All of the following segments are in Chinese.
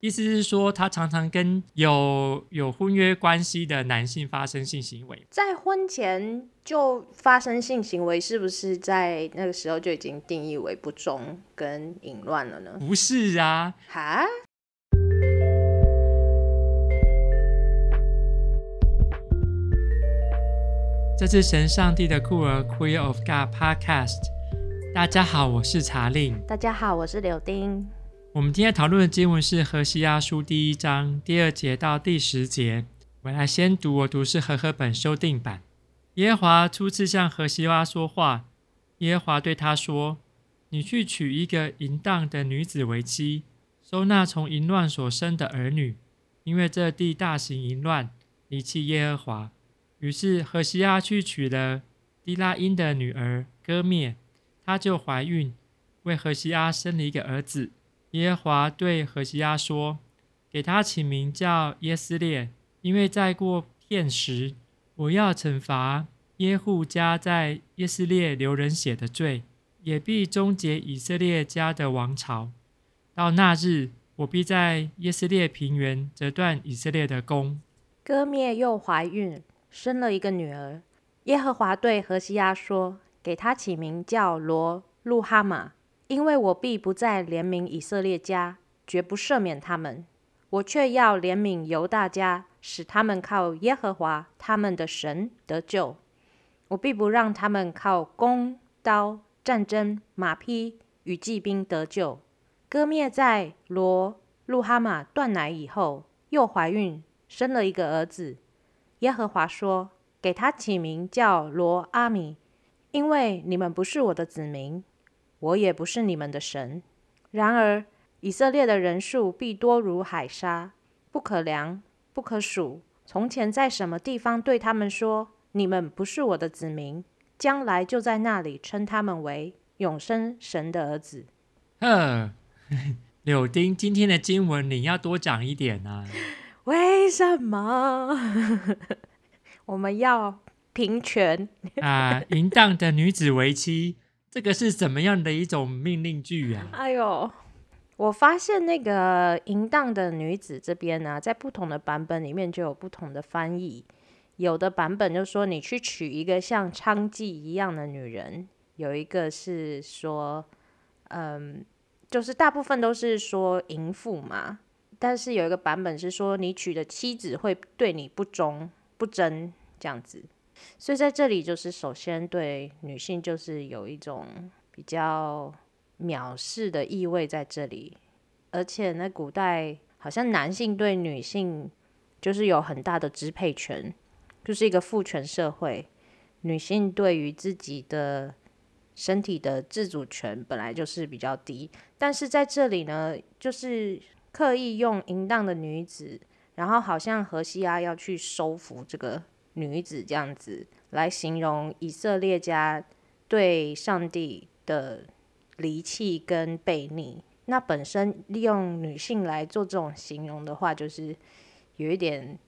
意思是说，他常常跟有有婚约关系的男性发生性行为，在婚前就发生性行为，是不是在那个时候就已经定义为不忠跟淫乱了呢？不是啊，哈。这是神上帝的酷儿 Queer of God Podcast。大家好，我是查令。大家好，我是柳丁。我们今天讨论的经文是《何西阿书》第一章第二节到第十节。我来先读，我读是和合本修订版。耶和华初次向何西阿说话，耶和华对他说：“你去娶一个淫荡的女子为妻，收纳从淫乱所生的儿女，因为这地大行淫乱，离弃耶和华。”于是何西阿去娶了低拉因的女儿歌篾，她就怀孕，为何西阿生了一个儿子。耶和华对何西阿说：“给他起名叫耶斯列，因为再过片时，我要惩罚耶户家在耶斯列流人血的罪，也必终结以色列家的王朝。到那日，我必在耶斯列平原折断以色列的弓。”歌灭又怀孕，生了一个女儿。耶和华对何西阿说：“给他起名叫罗路哈玛。”因为我必不再怜悯以色列家，绝不赦免他们，我却要怜悯犹大家，使他们靠耶和华他们的神得救。我必不让他们靠弓刀、战争、马匹与骑兵得救。割灭在罗路哈玛断奶以后，又怀孕，生了一个儿子。耶和华说：“给他起名叫罗阿米，因为你们不是我的子民。”我也不是你们的神。然而，以色列的人数必多如海沙，不可量，不可数。从前在什么地方对他们说：“你们不是我的子民”，将来就在那里称他们为永生神的儿子。呵，柳丁，今天的经文你要多讲一点啊！为什么？我们要平权啊！淫荡的女子为妻。这个是怎么样的一种命令句啊？哎呦，我发现那个淫荡的女子这边呢、在不同的版本里面就有不同的翻译。有的版本就说你去娶一个像娼妓一样的女人，有一个是说，嗯，就是大部分都是说淫妇嘛。但是有一个版本是说你娶的妻子会对你不忠不贞这样子。所以在这里，就是首先对女性就是有一种比较藐视的意味在这里，而且呢，古代好像男性对女性就是有很大的支配权，就是一个父权社会，女性对于自己的身体的自主权本来就是比较低，但是在这里呢，就是刻意用淫荡的女子，然后好像何西阿要去收服这个。女子这样子来形容以色列家对上帝的离弃跟悖逆，那本身利用女性来做这种形容的话，就是有一点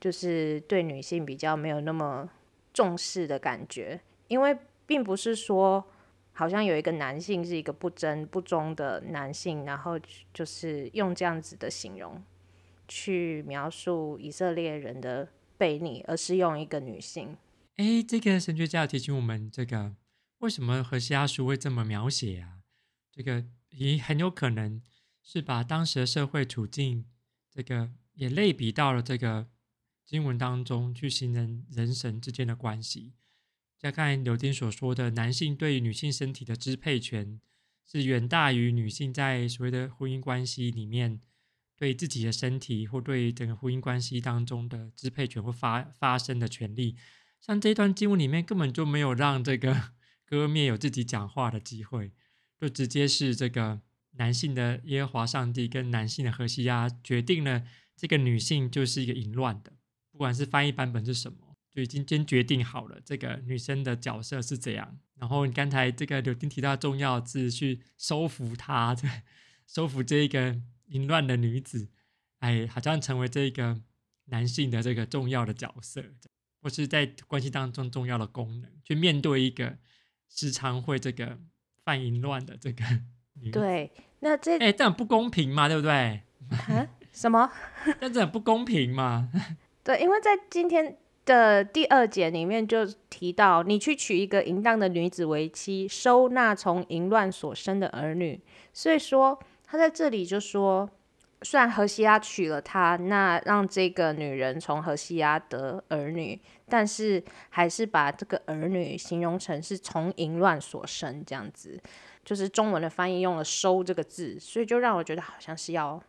就是对女性比较没有那么重视的感觉，因为并不是说好像有一个男性是一个不贞不忠的男性，然后就是用这样子的形容去描述以色列人的。悖逆，而是用一个女性。哎，这个神学家提醒我们，这个为什么荷西阿书会这么描写啊？这个也很有可能是把当时的社会处境，这个也类比到了这个经文当中，去形容人神之间的关系。像刚才柳丁所说的，男性对于女性身体的支配权是远大于女性在所谓的婚姻关系里面。对自己的身体或对整个婚姻关系当中的支配权或发发生的权利，像这段经文里面根本就没有让这个 歌篾有自己讲话的机会，就直接是这个男性的耶和华上帝跟男性的荷西阿决定了这个女性就是一个淫乱的，不管是翻译版本是什么，就已经先决定好了这个女生的角色是怎样。然后你刚才这个柳丁提到重要字去收服她，收服这一个。淫乱的女子，哎，好像成为这个男性的这个重要的角色，或是在关系当中重要的功能，去面对一个时常会这个犯淫乱的这个女子。对，那这哎，这样不公平嘛，对不对？啊？什么？这很不公平嘛？对，因为在今天的第二节里面就提到，你去娶一个淫荡的女子为妻，收纳从淫乱所生的儿女。所以说，他在这里就说。虽然荷西阿娶了她，那让这个女人从荷西阿得儿女，但是还是把这个儿女形容成是从淫乱所生，这样子，就是中文的翻译用了“收”这个字，所以就让我觉得好像是要，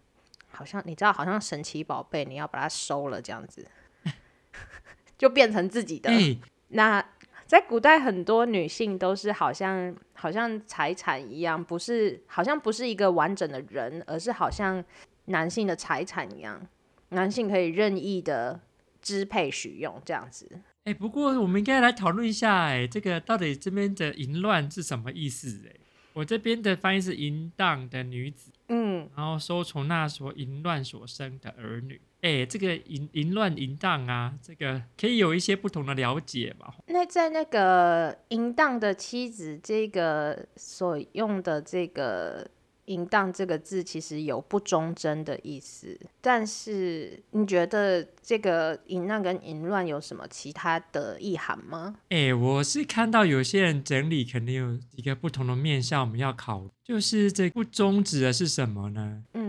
好像你知道，好像神奇宝贝，你要把它收了这样子，就变成自己的。欸、那在古代，很多女性都是好像好像财产一样，不是好像不是一个完整的人，而是好像。男性的财产一样，男性可以任意的支配使用这样子。哎、欸，不过我们应该来讨论一下，哎，这个到底这边的淫乱是什么意思？哎，我这边的翻译是淫荡的女子，嗯，然后收从那所淫乱所生的儿女。哎，这个淫淫乱淫荡啊，这个可以有一些不同的了解吧？那在那个淫荡的妻子这个所用的这个。淫荡这个字其实有不忠贞的意思，但是你觉得这个淫荡跟淫乱有什么其他的意涵吗？哎、欸，我是看到有些人整理，肯定有一个不同的面向，我们要考，就是这不忠指的是什么呢？嗯，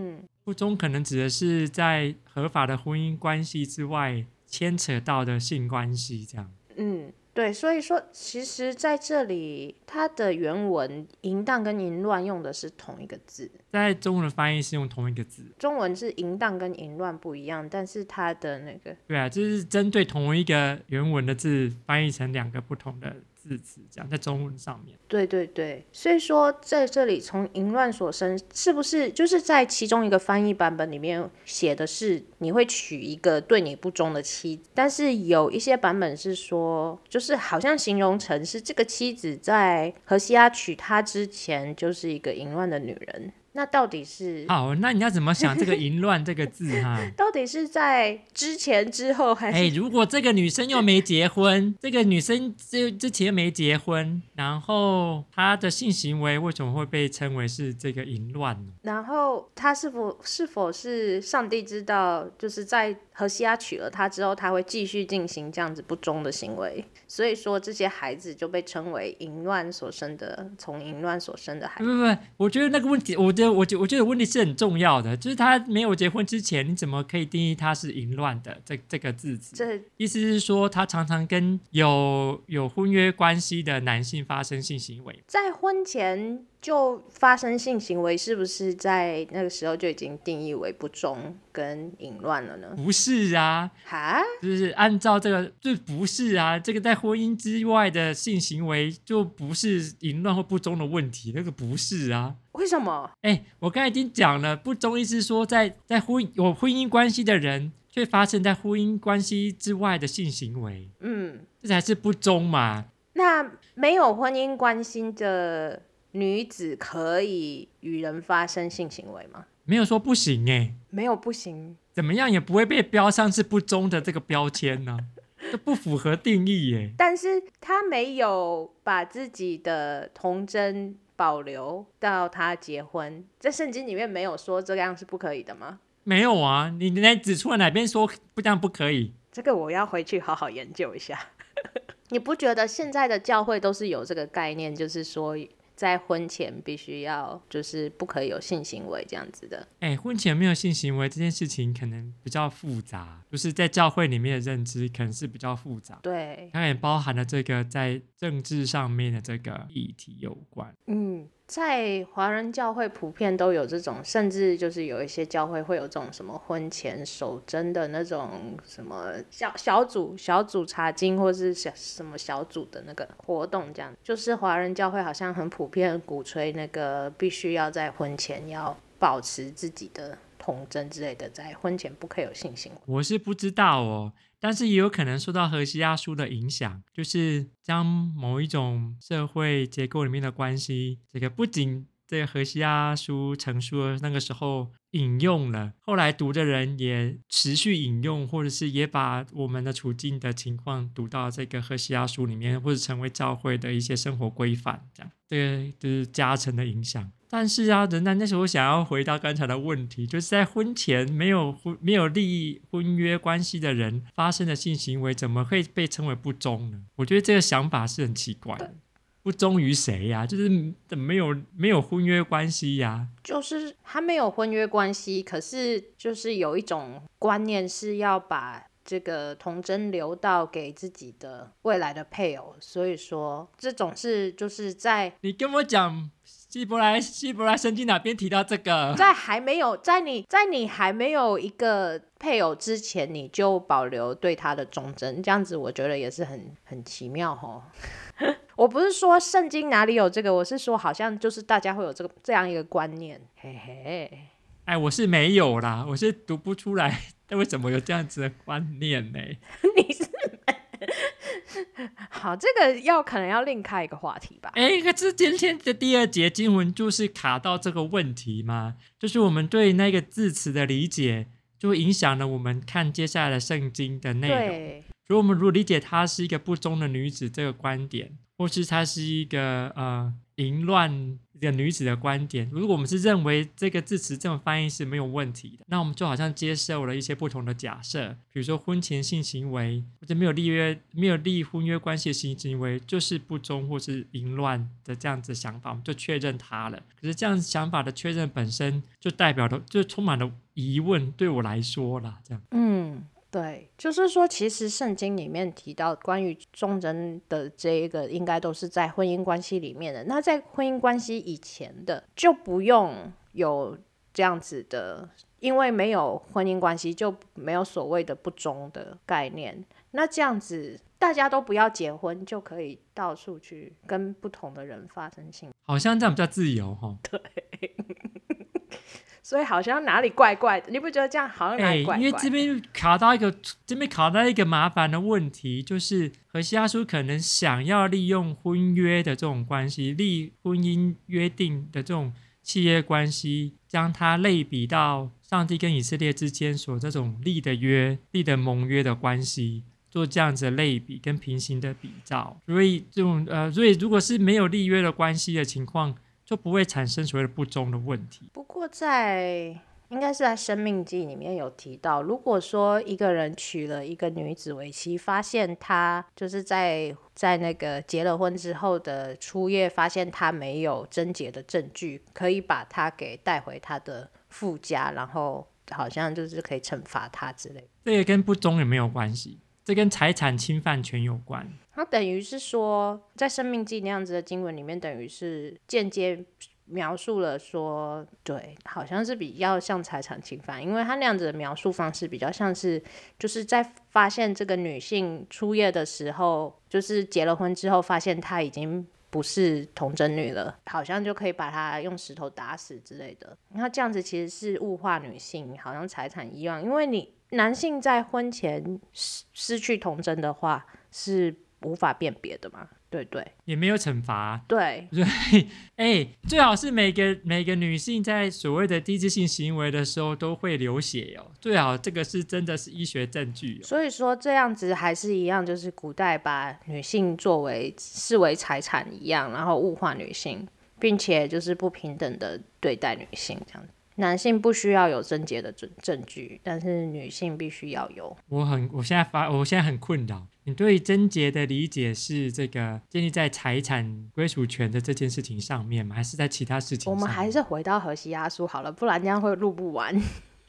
不忠可能指的是在合法的婚姻关系之外牵扯到的性关系，这样。嗯。对，所以说，其实在这里，它的原文“淫荡”跟“淫乱”用的是同一个字，在中文的翻译是用同一个字。中文是“淫荡”跟“淫乱”不一样，但是它的那个……对啊，就是针对同一个原文的字，翻译成两个不同的。字词这样在中文上面，对对对，所以说在这里从淫乱所生，是不是就是在其中一个翻译版本里面写的是你会娶一个对你不忠的妻子，但是有一些版本是说，就是好像形容成是这个妻子在荷西阿娶她之前就是一个淫乱的女人。那到底是好？那你要怎么想这个“淫乱”这个字 哈？到底是在之前、之后还是？哎，如果这个女生又没结婚，这个女生之之前没结婚，然后她的性行为为什么会被称为是这个淫乱呢？然后她是否是否是上帝知道，就是在何西阿娶了她之后，她会继续进行这样子不忠的行为？所以说这些孩子就被称为淫乱所生的，从淫乱所生的孩子。不不不，我觉得那个问题，我。我觉我觉得问题是很重要的，就是他没有结婚之前，你怎么可以定义他是淫乱的？这这个字词，这意思是说他常常跟有有婚约关系的男性发生性行为，在婚前。就发生性行为，是不是在那个时候就已经定义为不忠跟淫乱了呢？不是啊，哈，就是按照这个，就不是啊，这个在婚姻之外的性行为就不是淫乱或不忠的问题，那个不是啊。为什么？哎、欸，我刚才已经讲了，不忠意思是说在在婚有婚姻关系的人，却发生在婚姻关系之外的性行为，嗯，这才是不忠嘛。那没有婚姻关系的。女子可以与人发生性行为吗？没有说不行哎，没有不行，怎么样也不会被标上是不忠的这个标签呢、啊，都不符合定义耶。但是他没有把自己的童真保留到他结婚，在圣经里面没有说这样是不可以的吗？没有啊，你来指出了哪边说不这样不可以？这个我要回去好好研究一下。你不觉得现在的教会都是有这个概念，就是说？在婚前必须要就是不可以有性行为这样子的。哎、欸，婚前没有性行为这件事情可能比较复杂，就是在教会里面的认知可能是比较复杂。对，它也包含了这个在政治上面的这个议题有关。嗯。在华人教会普遍都有这种，甚至就是有一些教会会有这种什么婚前守贞的那种什么小小组小组查经，或是小什么小组的那个活动，这样。就是华人教会好像很普遍鼓吹那个必须要在婚前要保持自己的童贞之类的，在婚前不可以有性行为。我是不知道哦。但是也有可能受到荷西亚书的影响，就是将某一种社会结构里面的关系，这个不仅这个何西亚书成书的，那个时候引用了，后来读的人也持续引用，或者是也把我们的处境的情况读到这个荷西亚书里面，或者成为教会的一些生活规范，这样，这个就是加成的影响。但是啊，仍然那时候想要回到刚才的问题，就是在婚前没有婚没有利益婚约关系的人发生的性行为，怎么会被称为不忠呢？我觉得这个想法是很奇怪的。不忠于谁呀？就是没有没有婚约关系呀？就是他没有婚约关系，可是就是有一种观念是要把这个童贞留到给自己的未来的配偶，所以说这种是就是在你跟我讲希伯来希伯来圣经哪边提到这个？在还没有在你在你还没有一个配偶之前，你就保留对他的忠贞，这样子我觉得也是很很奇妙哦。我不是说圣经哪里有这个，我是说好像就是大家会有这个这样一个观念，嘿嘿。哎，我是没有啦，我是读不出来，但 为什么有这样子的观念呢？你是 好，这个要可能要另开一个话题吧。哎，可是今天的第二节经文就是卡到这个问题吗？就是我们对那个字词的理解，就影响了我们看接下来的圣经的内容。对，所以我们如果理解她是一个不忠的女子这个观点。或是她是一个呃淫乱的女子的观点，如果我们是认为这个字词这么翻译是没有问题的，那我们就好像接受了一些不同的假设，比如说婚前性行为或者没有立约、没有立婚约关系的性行为就是不忠或是淫乱的这样子想法，我们就确认它了。可是这样想法的确认本身就代表的就充满了疑问，对我来说啦，这样。嗯。对，就是说，其实圣经里面提到关于忠贞的这一个，应该都是在婚姻关系里面的。那在婚姻关系以前的，就不用有这样子的，因为没有婚姻关系，就没有所谓的不忠的概念。那这样子，大家都不要结婚，就可以到处去跟不同的人发生性，好像这样比较自由哈。对。所以好像哪里怪怪的，你不觉得这样好像哪里怪怪的？欸，因为这边卡到一个，这边卡到一个麻烦的问题，就是何西阿书可能想要利用婚约的这种关系，立婚姻约定的这种契约关系，将它类比到上帝跟以色列之间所这种立的约、立的盟约的关系，做这样子的类比跟平行的比照。所以这种呃，所以如果是没有立约的关系的情况。就不会产生所谓的不忠的问题。不过在应该是在《生命记》里面有提到，如果说一个人娶了一个女子为妻，发现她就是在在那个结了婚之后的初夜，发现她没有贞洁的证据，可以把她给带回她的父家，然后好像就是可以惩罚她之类。这也跟不忠也没有关系，这跟财产侵犯权有关。它等于是说，在《生命记》那样子的经文里面，等于是间接描述了说，对，好像是比较像财产侵犯，因为他那样子的描述方式比较像是，就是在发现这个女性初夜的时候，就是结了婚之后，发现她已经不是童贞女了，好像就可以把她用石头打死之类的。那这样子其实是物化女性，好像财产一样，因为你男性在婚前失失去童贞的话是。无法辨别的嘛？对对，也没有惩罚。对，所以 哎，最好是每个每个女性在所谓的低质性行为的时候都会流血哦，最好这个是真的是医学证据哦。所以说这样子还是一样，就是古代把女性作为视为财产一样，然后物化女性，并且就是不平等的对待女性这样子。男性不需要有贞洁的证证据，但是女性必须要有。我很，我现在发，我现在很困扰。你对贞洁的理解是这个建立在财产归属权的这件事情上面吗？还是在其他事情上？我们还是回到河西阿叔好了，不然这样会录不完。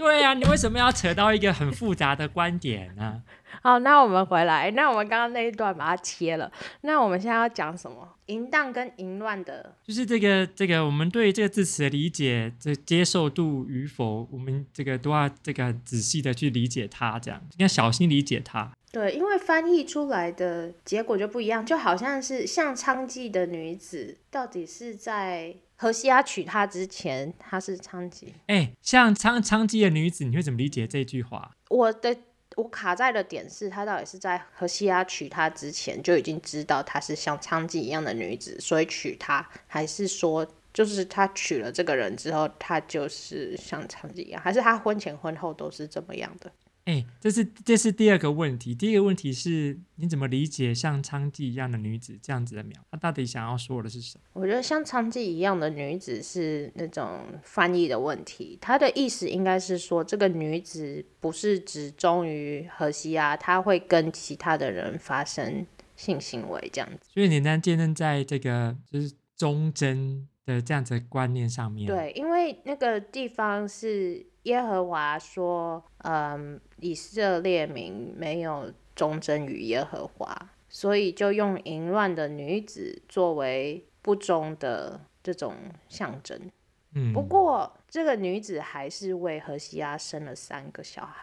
对呀、啊，你为什么要扯到一个很复杂的观点呢？好，那我们回来，那我们刚刚那一段把它切了。那我们现在要讲什么？淫荡跟淫乱的，就是这个这个，我们对这个字词的理解，这接受度与否，我们这个都要这个仔细的去理解它，这样应该小心理解它。对，因为翻译出来的结果就不一样，就好像是像娼妓的女子，到底是在。何西阿娶她之前，她是娼妓。哎、欸，像娼娼妓的女子，你会怎么理解这句话？我的我卡在的点是，她到底是在何西阿娶她之前就已经知道她是像娼妓一样的女子，所以娶她，还是说就是她娶了这个人之后，她就是像娼妓一样，还是她婚前婚后都是这么样的？哎、哎，这是这是第二个问题。第一个问题是，你怎么理解像娼妓一样的女子这样子的描？她到底想要说的是什么？我觉得像娼妓一样的女子是那种翻译的问题。她的意思应该是说，这个女子不是只忠于荷西啊，她会跟其他的人发生性行为这样子。所以你呢，见证在这个就是忠贞的这样子的观念上面。对，因为那个地方是。耶和华说：“嗯，以色列民没有忠贞于耶和华，所以就用淫乱的女子作为不忠的这种象征。嗯，不过这个女子还是为荷西阿生了三个小孩。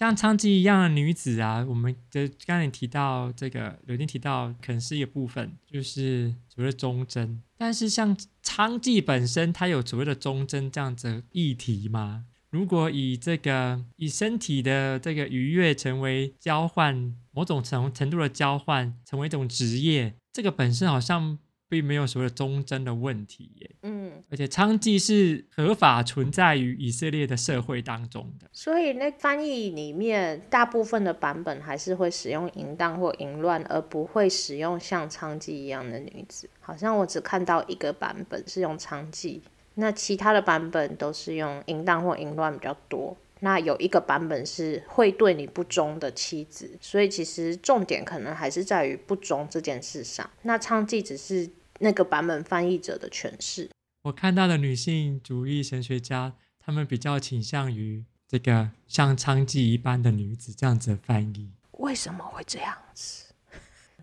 像娼妓一样的女子啊，我们的刚才提到这个，有点提到，可能是一个部分，就是所谓的忠贞。但是像娼妓本身，它有所谓的忠贞这样子议题吗？如果以这个以身体的这个愉悦成为交换，某种程程度的交换，成为一种职业，这个本身好像并没有所谓的忠贞的问题耶。嗯，而且娼妓是合法存在于以色列的社会当中的。所以那翻译里面大部分的版本还是会使用淫荡或淫乱，而不会使用像娼妓一样的女子。好像我只看到一个版本是用娼妓。那其他的版本都是用淫荡或淫乱比较多。那有一个版本是会对你不忠的妻子，所以其实重点可能还是在于不忠这件事上。那娼妓只是那个版本翻译者的诠释。我看到的女性主义神学家，他们比较倾向于这个像娼妓一般的女子这样子的翻译。为什么会这样子？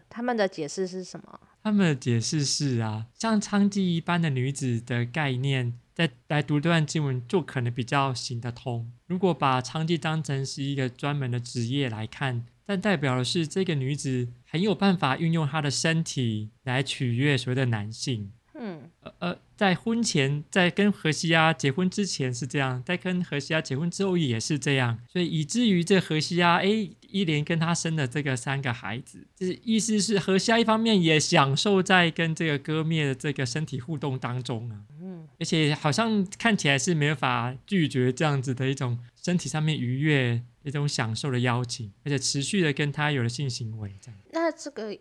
他们的解释是什么？他们的解释是啊，像娼妓一般的女子的概念，在来读这段经文就可能比较行得通。如果把娼妓当成是一个专门的职业来看，但代表的是这个女子很有办法运用她的身体来取悦所谓的男性。嗯，呃呃，在婚前，在跟荷西阿结婚之前是这样，在跟荷西阿结婚之后也是这样，所以以至于这荷西阿，哎，一连跟他生的这个三个孩子，就是意思是荷西阿一方面也享受在跟这个割灭的这个身体互动当中啊，嗯，而且好像看起来是没有法拒绝这样子的一种身体上面愉悦一种享受的邀请，而且持续的跟他有了性行为这样。那这个。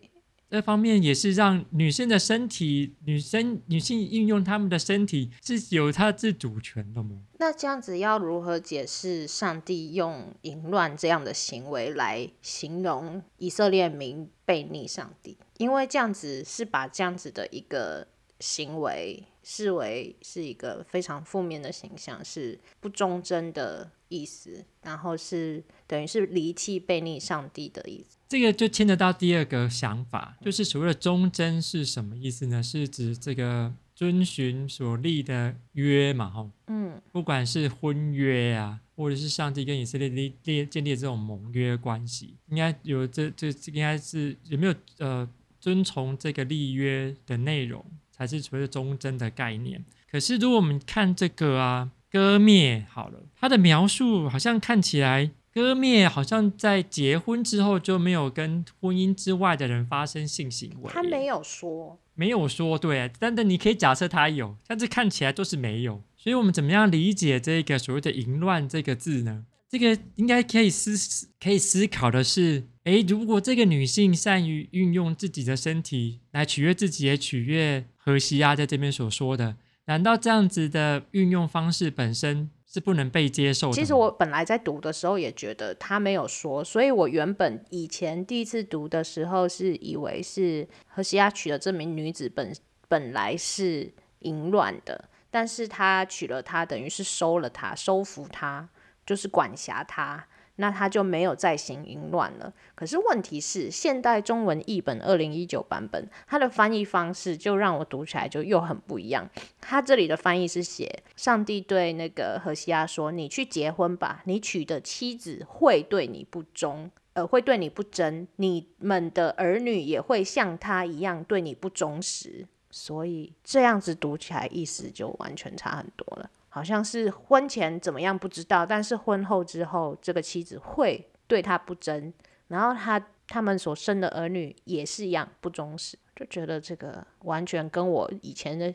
这方面也是让女性的身体，女生女性运用她们的身体是有她自主权的吗？那这样子要如何解释上帝用淫乱这样的行为来形容以色列民背逆上帝？因为这样子是把这样子的一个行为视为是一个非常负面的形象，是不忠贞的意思，然后是等于是离弃背逆上帝的意思。这个就牵扯到第二个想法，就是所谓的忠贞是什么意思呢？是指这个遵循所立的约嘛？吼，嗯，不管是婚约啊，或者是上帝跟以色列立立建立这种盟约关系，应该有这这这应该是有没有呃遵从这个立约的内容，才是所谓的忠贞的概念。可是如果我们看这个啊，歌篾好了，他的描述好像看起来。割灭好像在结婚之后就没有跟婚姻之外的人发生性行为。他没有说，没有说，对。但是你可以假设他有，但是看起来都是没有。所以我们怎么样理解这个所谓的“淫乱”这个字呢？这个应该可以思可以思考的是，诶，如果这个女性善于运用自己的身体来取悦自己，也取悦荷西亚在这边所说的，难道这样子的运用方式本身？是不能被接受的。其实我本来在读的时候也觉得他没有说，所以我原本以前第一次读的时候是以为是荷西阿娶的这名女子本本来是淫乱的，但是他娶了她，等于是收了她，收服她，就是管辖她。那他就没有再行淫乱了。可是问题是，现代中文译本二零一九版本，它的翻译方式就让我读起来就又很不一样。他这里的翻译是写：上帝对那个荷西阿说：“你去结婚吧，你娶的妻子会对你不忠，呃，会对你不贞，你们的儿女也会像他一样对你不忠实。”所以这样子读起来意思就完全差很多了。好像是婚前怎么样不知道，但是婚后之后，这个妻子会对他不贞，然后他他们所生的儿女也是一样不忠实，就觉得这个完全跟我以前的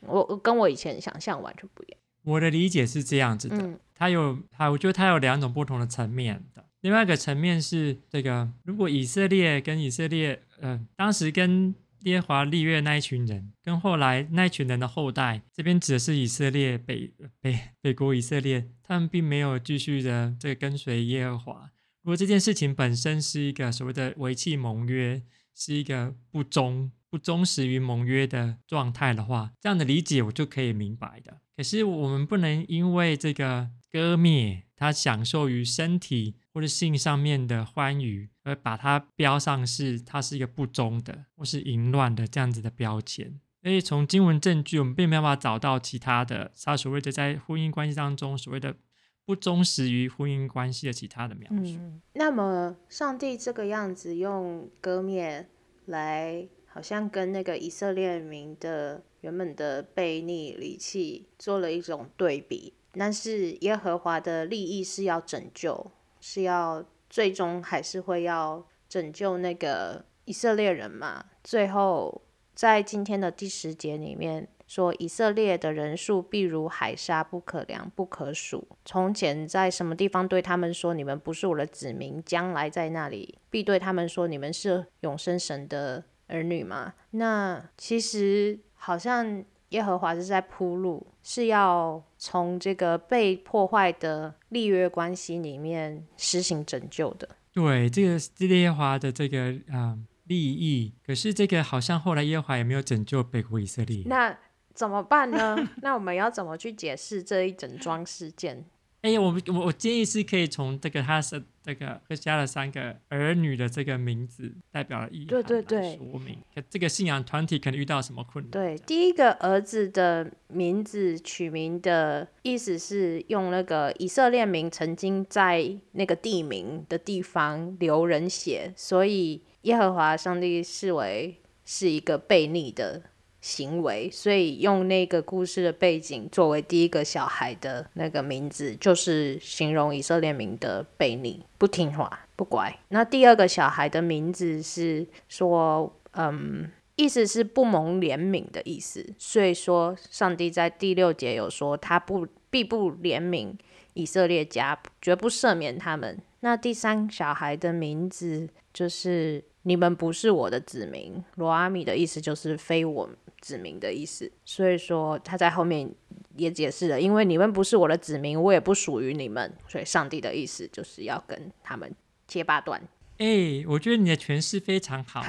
我跟我以前想象完全不一样。我的理解是这样子的，嗯、它有它，我觉得它有两种不同的层面的。另外一个层面是这个，如果以色列跟以色列，呃，当时跟耶和华立约那一群人，跟后来那一群人的后代，这边指的是以色列北北北国以色列，他们并没有继续的这个跟随耶和华。如果这件事情本身是一个所谓的违弃盟约，是一个不忠、不忠实于盟约的状态的话，这样的理解我就可以明白的。可是我们不能因为这个割灭，他享受于身体或者性上面的欢愉，而把它标上是它是一个不忠的或是淫乱的这样子的标签。所以从经文证据，我们并没有办法找到其他的他所谓的在婚姻关系当中所谓的。不忠实于婚姻关系的其他的描述。嗯，那么上帝这个样子用割灭来，好像跟那个以色列民的原本的悖逆离弃做了一种对比。但是耶和华的利益是要拯救，是要最终还是会要拯救那个以色列人嘛？最后在今天的第十节里面。说以色列的人数必如海沙，不可量，不可数。从前在什么地方对他们说，你们不是我的子民，将来在那里必对他们说，你们是永生神的儿女吗？那其实好像耶和华是在铺路，是要从这个被破坏的立约关系里面实行拯救的。对，这个是耶和华的这个啊、呃、利益。可是这个好像后来耶和华也没有拯救北国以色列。那怎么办呢？那我们要怎么去解释这一整桩事件？哎呀，我我我建议是可以从这个他是这个和西阿的三个儿女的这个名字代表了意义，对对对，说明这个信仰团体可能遇到什么困难。对，第一个儿子的名字取名的意思是用那个以色列名曾经在那个地名的地方流人血，所以耶和华上帝视为是一个悖逆的。行为，所以用那个故事的背景作为第一个小孩的那个名字，就是形容以色列民的悖逆、不听话、不乖。那第二个小孩的名字是说，嗯，意思是不蒙怜悯的意思。所以说，上帝在第六节有说，他不必不怜悯以色列家，绝不赦免他们。那第三小孩的名字就是你们不是我的子民，罗阿米的意思就是非我。子民的意思，所以说他在后面也解释了，因为你们不是我的子民，我也不属于你们，所以上帝的意思就是要跟他们切八段。哎、欸，我觉得你的诠释非常好。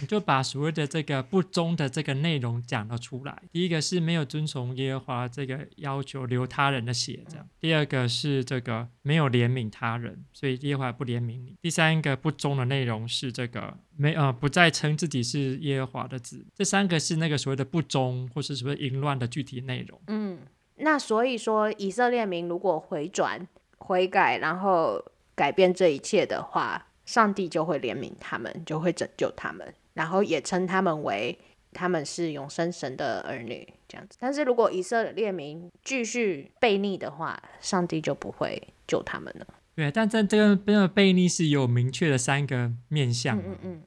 你就把所谓的这个不忠的这个内容讲了出来。第一个是没有遵从耶和华这个要求，流他人的血，这样。第二个是这个没有怜悯他人，所以耶和华不怜悯你。第三个不忠的内容是这个没呃不再称自己是耶和华的子。这三个是那个所谓的不忠或是什么淫乱的具体内容。嗯，那所以说以色列民如果回转悔改，然后改变这一切的话。上帝就会怜悯他们，就会拯救他们，然后也称他们为他们是永生神的儿女，这样子。但是如果以色列民继续悖逆的话，上帝就不会救他们了。对，但在这个这个悖逆是有明确的三个面向，嗯嗯嗯，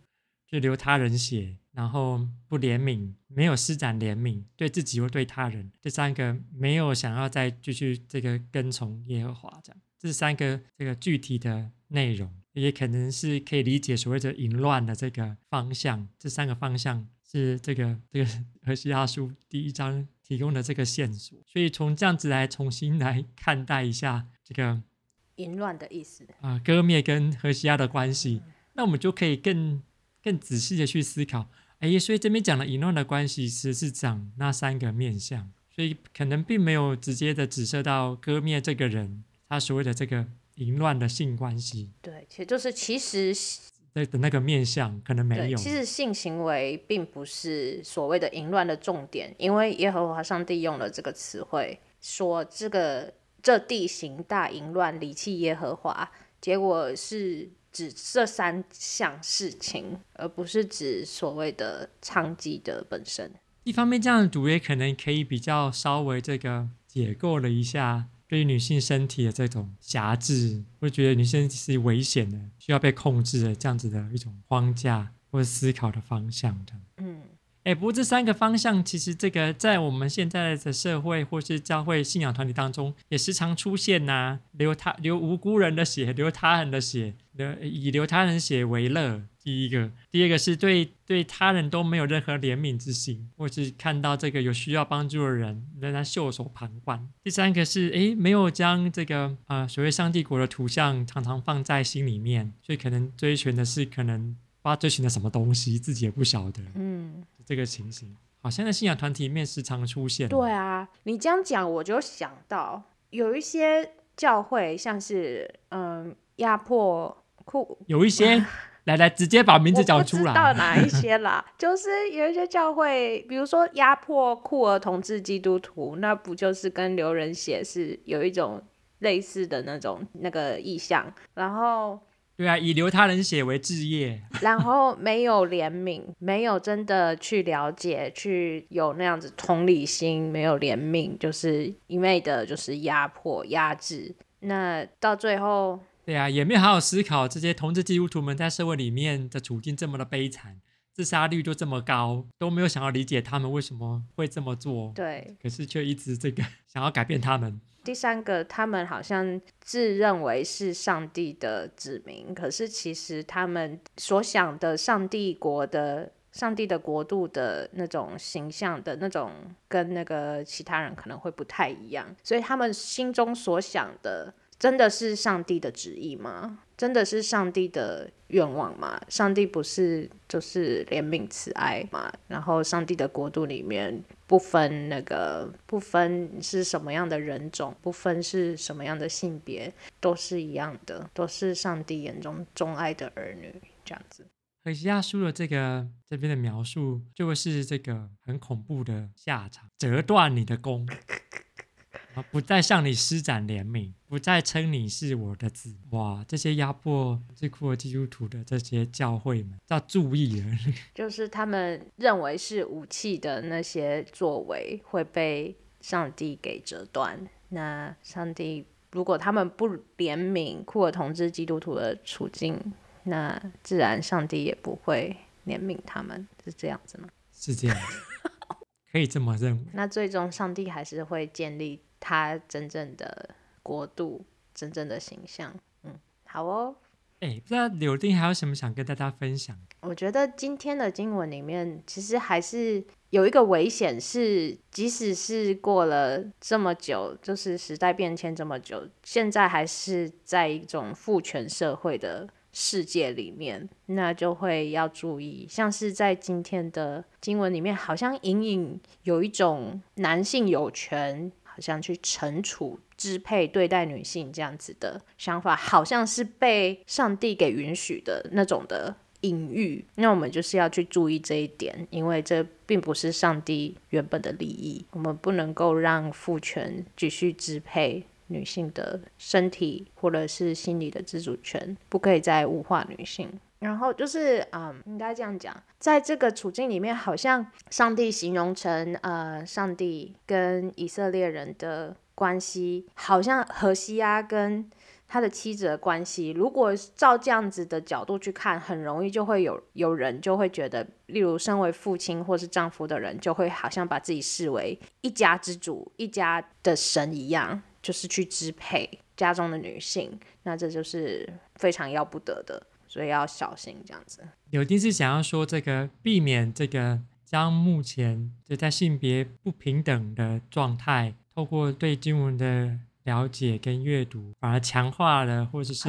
就流他人血，然后不怜悯，没有施展怜悯，对自己或对他人，这三个没有想要再继续这个跟从耶和华，这样，这三个这个具体的内容。也可能是可以理解所谓的淫乱的这个方向，这三个方向是这个这个 荷西阿书第一章提供的这个线索，所以从这样子来重新来看待一下这个淫乱的意思啊，割灭跟荷西阿的关系，那我们就可以更更仔细的去思考，哎，所以这边讲的淫乱的关系其实是讲那三个面相，所以可能并没有直接的指涉到割灭这个人他所谓的这个。淫乱的性关系，对，其实就是其实的的那个面相可能没有。其实性行为并不是所谓的淫乱的重点，因为耶和华上帝用了这个词汇，说这个这地形大淫乱，离弃耶和华，结果是指这三项事情，而不是指所谓的娼妓的本身。一方面，这样的读也可能可以比较稍微这个解构了一下。对于女性身体的这种辖制，会觉得女性是危险的，需要被控制的这样子的一种框架或者思考的方向的。哎，不过这三个方向其实这个在我们现在的社会或是教会信仰团体当中也时常出现呐、流他流无辜人的血，流他人的血，流以流他人血为乐。第一个，第二个是对对他人都没有任何怜悯之心，或是看到这个有需要帮助的人仍然袖手旁观。第三个是哎，没有将这个啊、所谓上帝国的图像常常放在心里面，所以可能追寻的是可能不知道追寻的什么东西，自己也不晓得。嗯，这个情形好像在信仰团体里面时常出现。对啊，你这样讲我就想到有一些教会，像是嗯压迫酷，有一些。来来，直接把名字讲出来。我不知道哪一些啦，就是有一些教会，比如说压迫酷儿同志基督徒，那不就是跟流人血是有一种类似的那种那个意向？然后，对啊，以流他人血为志业，然后没有怜悯，没有真的去了解，去有那样子同理心，没有怜悯，就是一味的就是压迫、压制。那到最后。对啊，也没有好好思考这些同志基督徒们在社会里面的处境这么的悲惨，自杀率就这么高，都没有想要理解他们为什么会这么做。对，可是却一直这个 想要改变他们。第三个，他们好像自认为是上帝的子民，可是其实他们所想的上帝国的、上帝的国度的那种形象的那种，跟那个其他人可能会不太一样，所以他们心中所想的。真的是上帝的旨意吗？真的是上帝的愿望吗？上帝不是就是怜悯慈爱吗？然后上帝的国度里面不分那个不分是什么样的人种，不分是什么样的性别，都是一样的，都是上帝眼中钟爱的儿女，这样子。何西阿书的这个这边的描述，就会是这个很恐怖的下场，折断你的弓。不再向你施展怜悯，不再称你是我的子。哇，这些压迫最酷的基督徒的这些教会们要注意了，就是他们认为是武器的那些作为会被上帝给折断。那上帝如果他们不怜悯库尔同志基督徒的处境，那自然上帝也不会怜悯他们，是这样子吗？是这样子，可以这么认为。那最终上帝还是会建立。他真正的国度，真正的形象，嗯，好哦。哎，不知道柳丁还有什么想跟大家分享？我觉得今天的经文里面，其实还是有一个危险，是即使是过了这么久，就是时代变迁这么久，现在还是在一种父权社会的世界里面，那就会要注意，像是在今天的经文里面，好像隐隐有一种男性有权。像去惩处、支配、对待女性这样子的想法，好像是被上帝给允许的那种的隐喻。那我们就是要去注意这一点，因为这并不是上帝原本的利益。我们不能够让父权继续支配女性的身体或者是心理的自主权，不可以再物化女性。然后就是，嗯，应该这样讲，在这个处境里面，好像上帝形容成，呃，上帝跟以色列人的关系，好像何西阿跟他的妻子的关系。如果照这样子的角度去看，很容易就会有有人就会觉得，例如身为父亲或是丈夫的人，就会好像把自己视为一家之主、一家的神一样，就是去支配家中的女性。那这就是非常要不得的。所以要小心这样子。柳丁是想要说，这个避免这个将目前就在性别不平等的状态，透过对经文的了解跟阅读，反而强化了或者是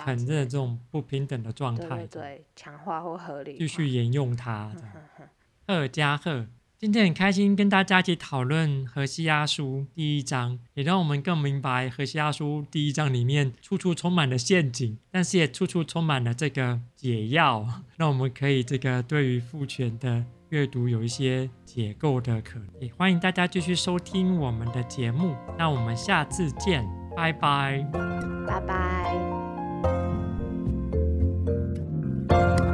肯认这种不平等的状态。对，对，对，强化或合理，继续沿用它。二加二。今天很开心，跟大家一起讨论《河西阿叔》第一章。也让我们更明白，《河西阿叔》第一章里面处处充满了陷阱，但是也处处充满了这个解药。让我们可以这个对于父权的阅读有一些解构的可能。也欢迎大家继续收听我们的节目。那我们下次见，拜拜，拜拜。